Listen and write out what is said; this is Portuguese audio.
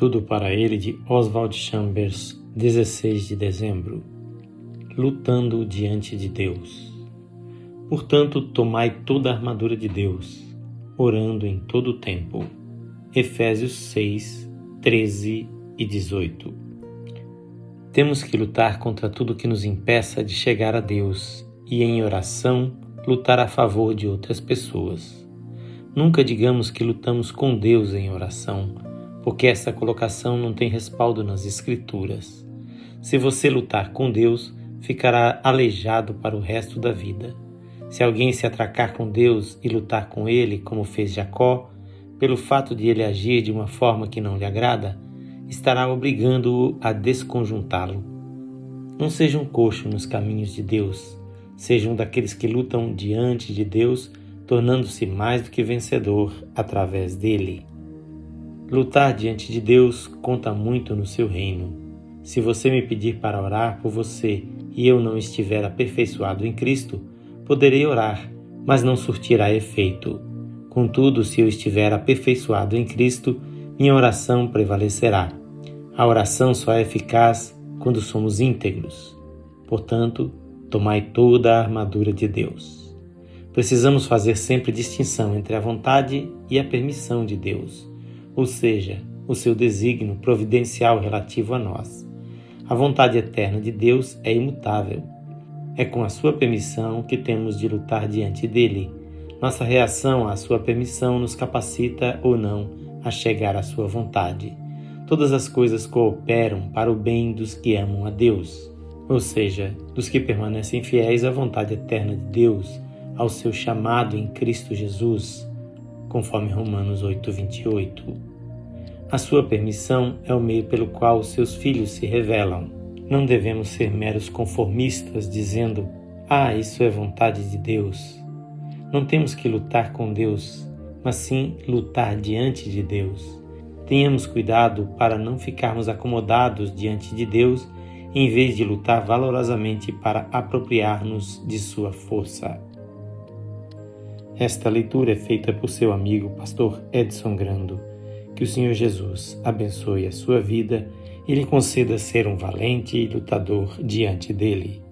Tudo para ele de Oswald Chambers, 16 de dezembro. Lutando diante de Deus. Portanto, tomai toda a armadura de Deus, orando em todo o tempo. Efésios 6, 13 e 18. Temos que lutar contra tudo que nos impeça de chegar a Deus e, em oração, lutar a favor de outras pessoas. Nunca digamos que lutamos com Deus em oração, porque essa colocação não tem respaldo nas Escrituras. Se você lutar com Deus, ficará aleijado para o resto da vida. Se alguém se atracar com Deus e lutar com ele, como fez Jacó, pelo fato de ele agir de uma forma que não lhe agrada, estará obrigando-o a desconjuntá-lo. Não seja um coxo nos caminhos de Deus, seja um daqueles que lutam diante de Deus tornando-se mais do que vencedor através dele. Lutar diante de Deus conta muito no seu reino. Se você me pedir para orar por você e eu não estiver aperfeiçoado em Cristo, poderei orar, mas não surtirá efeito. Contudo, se eu estiver aperfeiçoado em Cristo, minha oração prevalecerá. A oração só é eficaz quando somos íntegros. Portanto, tomai toda a armadura de Deus. Precisamos fazer sempre distinção entre a vontade e a permissão de Deus, ou seja, o seu desígnio providencial relativo a nós. A vontade eterna de Deus é imutável. É com a sua permissão que temos de lutar diante dele. Nossa reação à sua permissão nos capacita ou não a chegar à sua vontade. Todas as coisas cooperam para o bem dos que amam a Deus, ou seja, dos que permanecem fiéis à vontade eterna de Deus ao seu chamado em Cristo Jesus, conforme Romanos 8:28. A sua permissão é o meio pelo qual seus filhos se revelam. Não devemos ser meros conformistas dizendo: "Ah, isso é vontade de Deus". Não temos que lutar com Deus, mas sim lutar diante de Deus. Tenhamos cuidado para não ficarmos acomodados diante de Deus em vez de lutar valorosamente para apropriar-nos de sua força. Esta leitura é feita por seu amigo pastor Edson Grando. Que o Senhor Jesus abençoe a sua vida e lhe conceda ser um valente lutador diante dele.